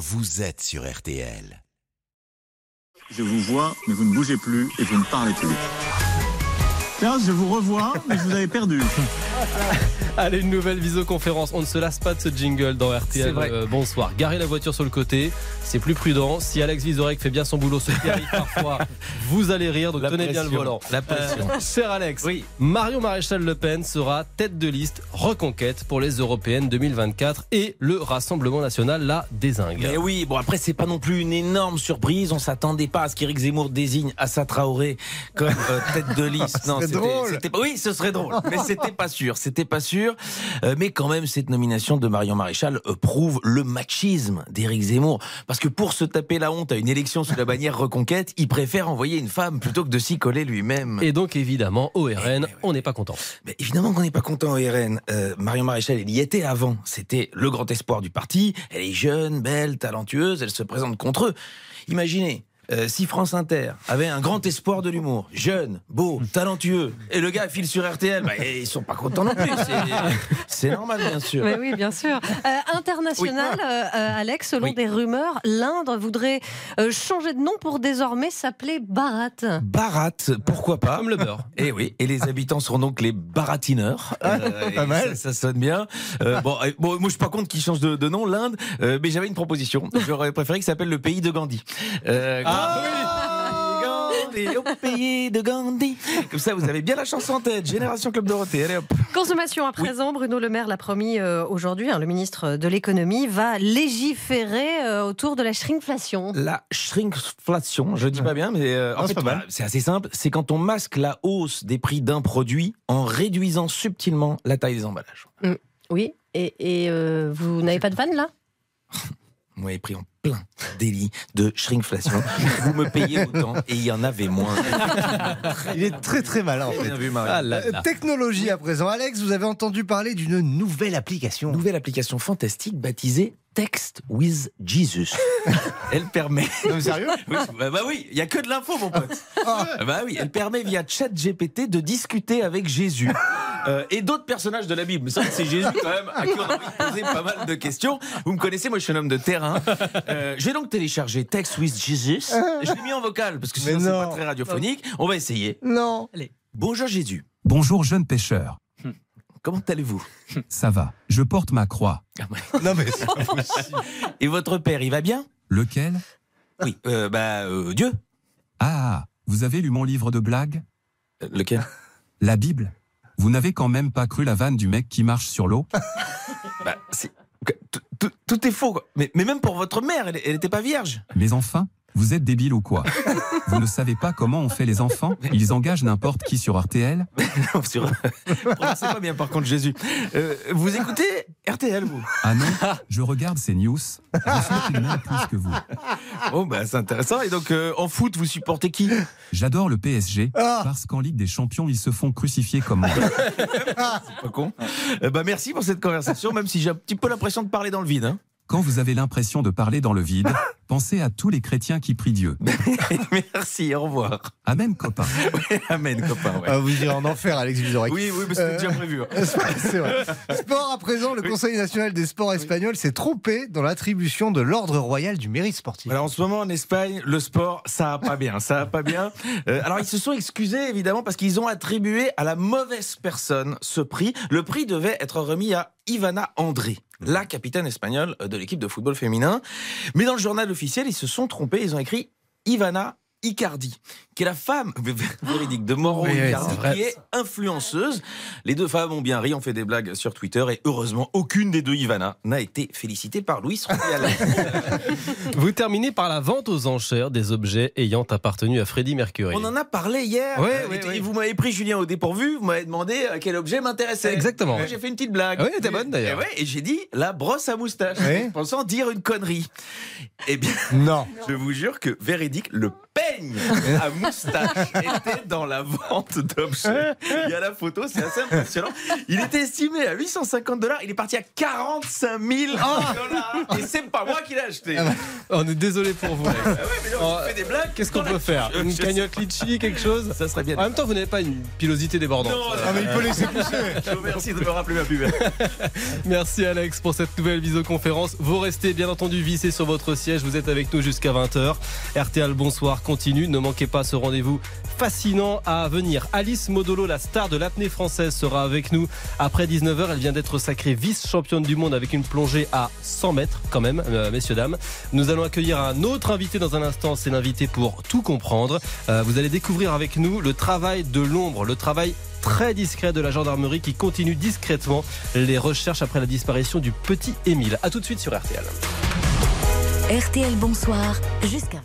vous êtes sur RTL. Je vous vois, mais vous ne bougez plus et vous ne parlez plus. Tiens, je vous revois, mais je vous avais perdu. Allez, une nouvelle visioconférence. On ne se lasse pas de ce jingle dans RTL. Euh, bonsoir. Garez la voiture sur le côté, c'est plus prudent. Si Alex Vizorek fait bien son boulot, ce qui arrive parfois, vous allez rire. Donc tenez bien le volant. La pression. Euh, cher Alex, Oui. Marion Maréchal Le Pen sera tête de liste reconquête pour les européennes 2024 et le Rassemblement national la désingue. Mais oui, bon après c'est pas non plus une énorme surprise. On s'attendait pas à ce qu'Éric Zemmour désigne Assa Traoré comme euh, tête de liste. Non, c'était, c'était pas- oui, ce serait drôle, mais c'était pas sûr, c'était pas sûr. Euh, mais quand même, cette nomination de Marion Maréchal euh, prouve le machisme d'Éric Zemmour, parce que pour se taper la honte à une élection sous la bannière Reconquête, il préfère envoyer une femme plutôt que de s'y coller lui-même. Et donc évidemment, au RN, Eh on n'est pas content. Mais évidemment qu'on n'est pas content au RN. Euh, Marion Maréchal, elle y était avant. C'était le grand espoir du parti. Elle est jeune, belle, talentueuse. Elle se présente contre eux. Imaginez. Euh, si France Inter avait un grand espoir de l'humour, jeune, beau, talentueux, et le gars file sur RTL, bah, ils sont pas contents non plus. C'est- normal, bien sûr. Mais oui, bien sûr. Euh, international, euh, euh, Alex, selon Oui. des rumeurs, l'Inde voudrait euh, changer de nom pour désormais s'appeler Barat. Barat, pourquoi pas? Comme le beurre. Et oui, et les habitants seront donc les baratineurs. Euh, pas mal. Ça, ça sonne bien. Euh, bon, euh, bon, moi je suis pas contre qu'ils changent de, de nom, l'Inde, euh, mais j'avais une proposition. J'aurais préféré qu'il s'appelle le pays de Gandhi. Euh, Gandhi, au pays de Gandhi. Comme ça, vous avez bien la chanson en tête. Génération Club Dorothée. Allez hop. Consommation à présent, Bruno Le Maire l'a promis euh, aujourd'hui, hein, le ministre de l'économie va légiférer euh, autour de la shrinkflation. La shrinkflation, je dis pas bien, mais euh, en Non, fait, c'est assez simple. C'est quand on masque la hausse des prix d'un produit en réduisant subtilement la taille des emballages. Oui, et, et, euh, vous n'avez pas de vanne là? Vous m'avez pris en plein délit de shrinkflation. Vous me payez autant et il y en avait moins. Il est très très malin en fait. Bien vu, Marie. Ah là Euh, là. Technologie à présent. Alex, vous avez entendu parler d'une nouvelle application. Nouvelle application fantastique baptisée Text with Jesus. Elle permet. Non, sérieux Oui, bah, bah oui, il y a que de l'info, mon pote. Ah, Bah oui, elle permet via ChatGPT de discuter avec Jésus Euh, et d'autres personnages de la Bible. Mais ça, c'est Jésus quand même à qui on a envie de poser pas mal de questions. Vous me connaissez, moi, je suis un homme de terrain. Euh, J'ai donc téléchargé Text with Jesus. Je l'ai mis en vocal parce que sinon c'est pas très radiophonique. On va essayer. Non. Bonjour Jésus. Bonjour jeune pêcheur. Comment allez-vous? Ça va, je porte ma croix. Non mais c'est pas possible. Et votre père, il va bien? Lequel? Oui. Euh, bah euh, Dieu. Ah, vous avez lu mon livre de blagues? Euh, lequel? La Bible Vous n'avez quand même pas cru la vanne du mec qui marche sur l'eau? Bah, tout- tout- Tout est faux. Mais, mais même pour votre mère, elle elle était pas vierge. Mais enfin, vous êtes débile ou quoi? Vous ne savez pas comment on fait les enfants? Ils engagent n'importe qui sur RTL Non, sur... Prononcez pas bien par contre Jésus. Euh, vous écoutez RTL vous? Ah non, je regarde ces news. Je suis plus que vous. Bon bah c'est intéressant. Et donc euh, en foot vous supportez qui? J'adore le PSG Ah. parce qu'en Ligue des Champions, ils se font crucifier comme moi. Pas con. Euh, bah merci pour cette conversation, même si j'ai un petit peu l'impression de parler dans le vide. hein. Quand vous avez l'impression de parler dans le vide, pensez à tous les chrétiens qui prient Dieu. merci, au revoir. Amen, copain. Amen copain. ouais. Ah, vous irez en enfer, Alex Vizorek. Oui oui mais c'était Euh, déjà prévu. hein. C'est vrai. Sport à présent, le Conseil national des sports espagnol s'est trompé dans l'attribution de l'ordre royal du mérite sportif. Alors en ce moment en Espagne, le sport, ça a pas bien, ça a pas bien. Euh, alors ils se sont excusés évidemment parce qu'ils ont attribué à la mauvaise personne ce prix. Le prix devait être remis à Ivana André, la capitaine espagnole de l'équipe de football féminin. Mais dans le journal officiel, ils se sont trompés, ils ont écrit Ivana Icardi, qui est la femme véridique de Oui, oui, Icardi, vrai. qui est influenceuse. Les deux femmes ont bien ri, ont fait des blagues sur Twitter et heureusement, aucune des deux Ivana n'a été félicitée par Luis Rubiales. Vous terminez par la vente aux enchères des objets ayant appartenu à Freddie Mercury. On en a parlé hier. Et- Vous m'avez pris Julien au dépourvu. Vous m'avez demandé euh, quel objet m'intéressait. Exactement. Moi, J'ai fait une petite blague. Ah oui, elle était bonne, d'ailleurs. Et, j'ai dit la brosse à moustache, pensant dire une connerie. Eh bien, Non. je vous jure que véridique, le père peigne à moustache était dans la vente d'objets. Il y a la photo, c'est assez impressionnant. Il était estimé à 850 dollars, il est parti à 45 000 dollars. Et c'est pas moi qui l'ai acheté. Ah bah. On est désolé pour vous. Ah ouais, mais non, Oh, tu fais des blagues. Qu'est-ce qu'on peut faire Une cagnotte litchi, quelque chose Ça serait bien. En même temps, vous n'avez pas une pilosité débordante. Non, Ah, mais il peut laisser pousser. Je vous remercie de me rappeler ma pub. Merci Alex pour cette nouvelle visioconférence. Vous restez bien entendu vissé sur votre siège. Vous êtes avec nous jusqu'à 20h. RTL Bonsoir Ne manquez pas ce rendez-vous fascinant à venir. Alice Modolo, la star de l'apnée française, sera avec nous après 19h. Elle vient d'être sacrée vice-championne du monde avec une plongée à 100 mètres quand même, euh, messieurs, dames. Nous allons accueillir un autre invité dans un instant. C'est l'invité pour tout comprendre. Euh, vous allez découvrir avec nous le travail de l'ombre, le travail très discret de la gendarmerie qui continue discrètement les recherches après la disparition du petit Émile. A tout de suite sur RTL. RTL Bonsoir, jusqu'à